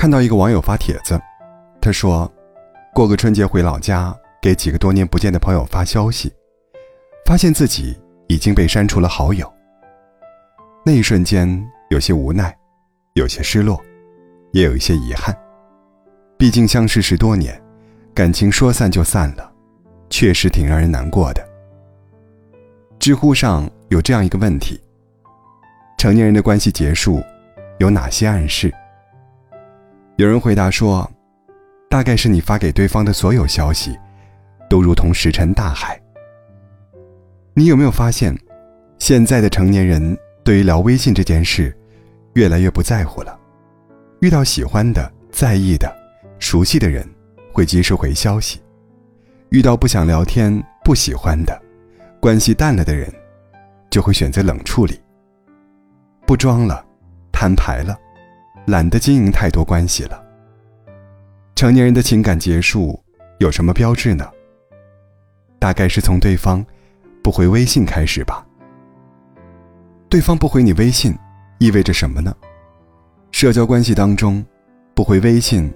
看到一个网友发帖子，他说，过个春节回老家，给几个多年不见的朋友发消息，发现自己已经被删除了好友。那一瞬间，有些无奈，有些失落，也有一些遗憾。毕竟相识十多年，感情说散就散了，确实挺让人难过的。知乎上有这样一个问题：成年人的关系结束，有哪些暗示？有人回答说，大概是你发给对方的所有消息，都如同石沉大海。你有没有发现，现在的成年人对于聊微信这件事，越来越不在乎了？遇到喜欢的、在意的。熟悉的人会及时回消息，遇到不想聊天、不喜欢的、关系淡了的人，就会选择冷处理。不装了，摊牌了，懒得经营太多关系了。成年人的情感结束有什么标志呢？大概是从对方不回微信开始吧。对方不回你微信，意味着什么呢？社交关系当中，不回微信。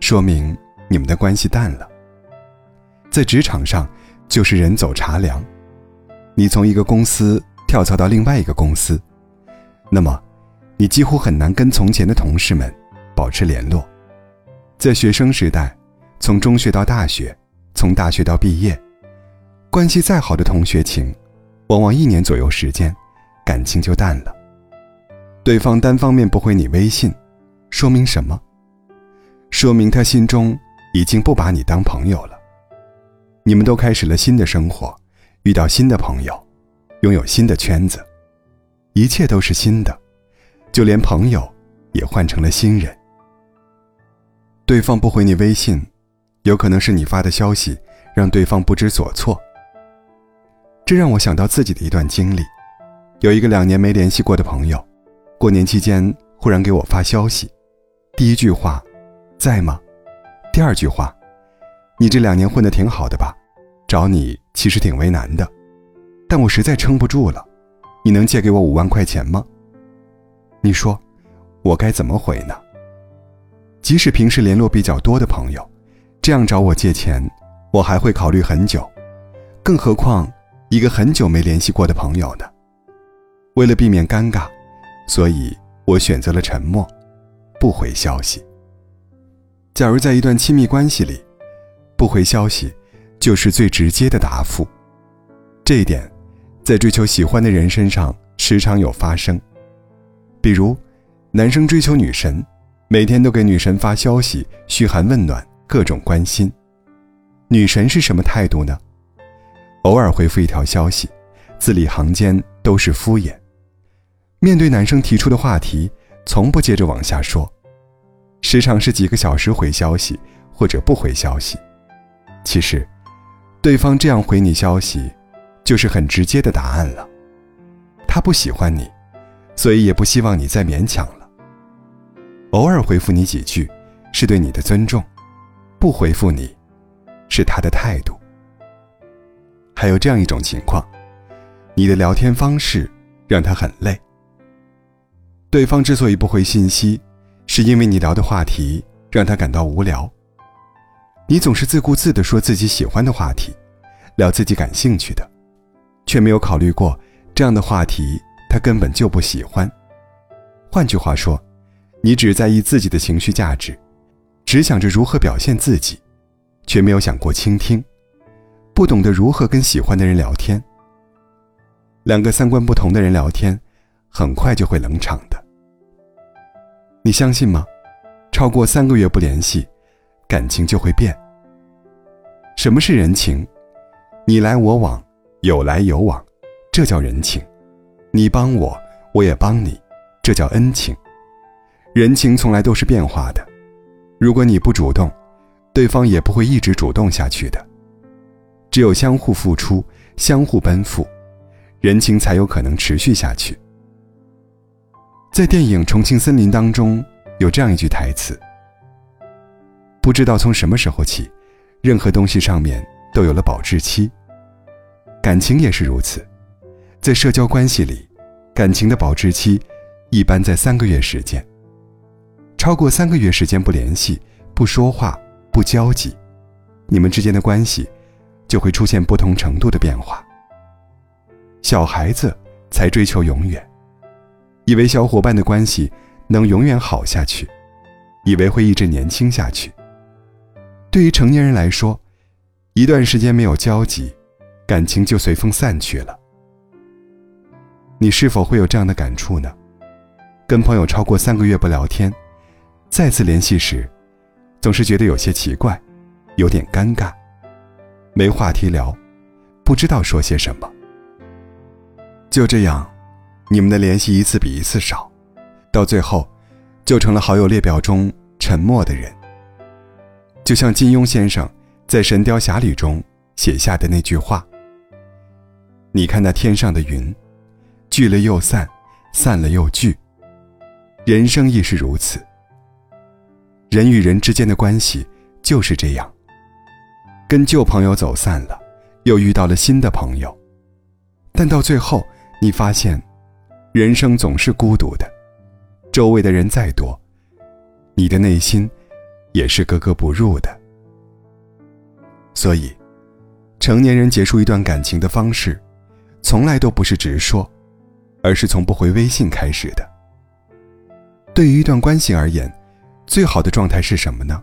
说明你们的关系淡了。在职场上，就是人走茶凉。你从一个公司跳槽到另外一个公司，那么，你几乎很难跟从前的同事们保持联络。在学生时代，从中学到大学，从大学到毕业，关系再好的同学情，往往一年左右时间，感情就淡了。对方单方面不回你微信，说明什么？说明他心中已经不把你当朋友了。你们都开始了新的生活，遇到新的朋友，拥有新的圈子，一切都是新的，就连朋友也换成了新人。对方不回你微信，有可能是你发的消息让对方不知所措。这让我想到自己的一段经历：有一个两年没联系过的朋友，过年期间忽然给我发消息，第一句话。在吗？第二句话，你这两年混得挺好的吧？找你其实挺为难的，但我实在撑不住了。你能借给我五万块钱吗？你说，我该怎么回呢？即使平时联络比较多的朋友，这样找我借钱，我还会考虑很久，更何况一个很久没联系过的朋友呢？为了避免尴尬，所以我选择了沉默，不回消息。假如在一段亲密关系里，不回消息，就是最直接的答复。这一点，在追求喜欢的人身上时常有发生。比如，男生追求女神，每天都给女神发消息，嘘寒问暖，各种关心。女神是什么态度呢？偶尔回复一条消息，字里行间都是敷衍。面对男生提出的话题，从不接着往下说。时常是几个小时回消息，或者不回消息。其实，对方这样回你消息，就是很直接的答案了。他不喜欢你，所以也不希望你再勉强了。偶尔回复你几句，是对你的尊重；不回复你，是他的态度。还有这样一种情况，你的聊天方式让他很累。对方之所以不回信息。是因为你聊的话题让他感到无聊。你总是自顾自地说自己喜欢的话题，聊自己感兴趣的，却没有考虑过这样的话题他根本就不喜欢。换句话说，你只在意自己的情绪价值，只想着如何表现自己，却没有想过倾听，不懂得如何跟喜欢的人聊天。两个三观不同的人聊天，很快就会冷场的。你相信吗？超过三个月不联系，感情就会变。什么是人情？你来我往，有来有往，这叫人情；你帮我，我也帮你，这叫恩情。人情从来都是变化的，如果你不主动，对方也不会一直主动下去的。只有相互付出，相互奔赴，人情才有可能持续下去。在电影《重庆森林》当中，有这样一句台词：“不知道从什么时候起，任何东西上面都有了保质期。感情也是如此，在社交关系里，感情的保质期一般在三个月时间。超过三个月时间不联系、不说话、不交集，你们之间的关系就会出现不同程度的变化。小孩子才追求永远，以为小伙伴的关系能永远好下去，以为会一直年轻下去。对于成年人来说，一段时间没有交集，感情就随风散去了。你是否会有这样的感触呢？跟朋友超过三个月不聊天，再次联系时，总是觉得有些奇怪，有点尴尬，没话题聊，不知道说些什么。就这样，你们的联系一次比一次少，到最后，就成了好友列表中沉默的人。就像金庸先生在《神雕侠侣》中写下的那句话：“你看那天上的云，聚了又散，散了又聚。人生亦是如此。人与人之间的关系就是这样。跟旧朋友走散了，又遇到了新的朋友，但到最后，你发现，人生总是孤独的。周围的人再多，你的内心。”也是格格不入的，所以，成年人结束一段感情的方式，从来都不是直说，而是从不回微信开始的。对于一段关系而言，最好的状态是什么呢？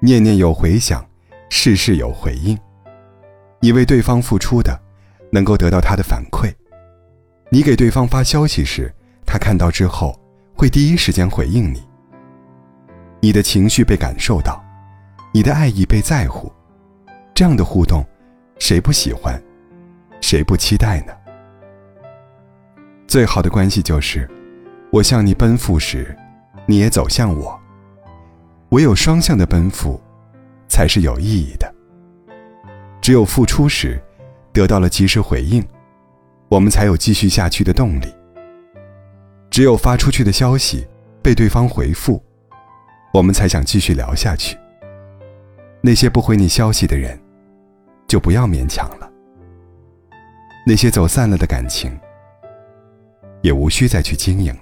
念念有回响，事事有回应。你为对方付出的，能够得到他的反馈。你给对方发消息时，他看到之后会第一时间回应你。你的情绪被感受到，你的爱意被在乎，这样的互动，谁不喜欢，谁不期待呢？最好的关系就是，我向你奔赴时，你也走向我。唯有双向的奔赴，才是有意义的。只有付出时，得到了及时回应，我们才有继续下去的动力。只有发出去的消息被对方回复。我们才想继续聊下去。那些不回你消息的人，就不要勉强了。那些走散了的感情，也无需再去经营。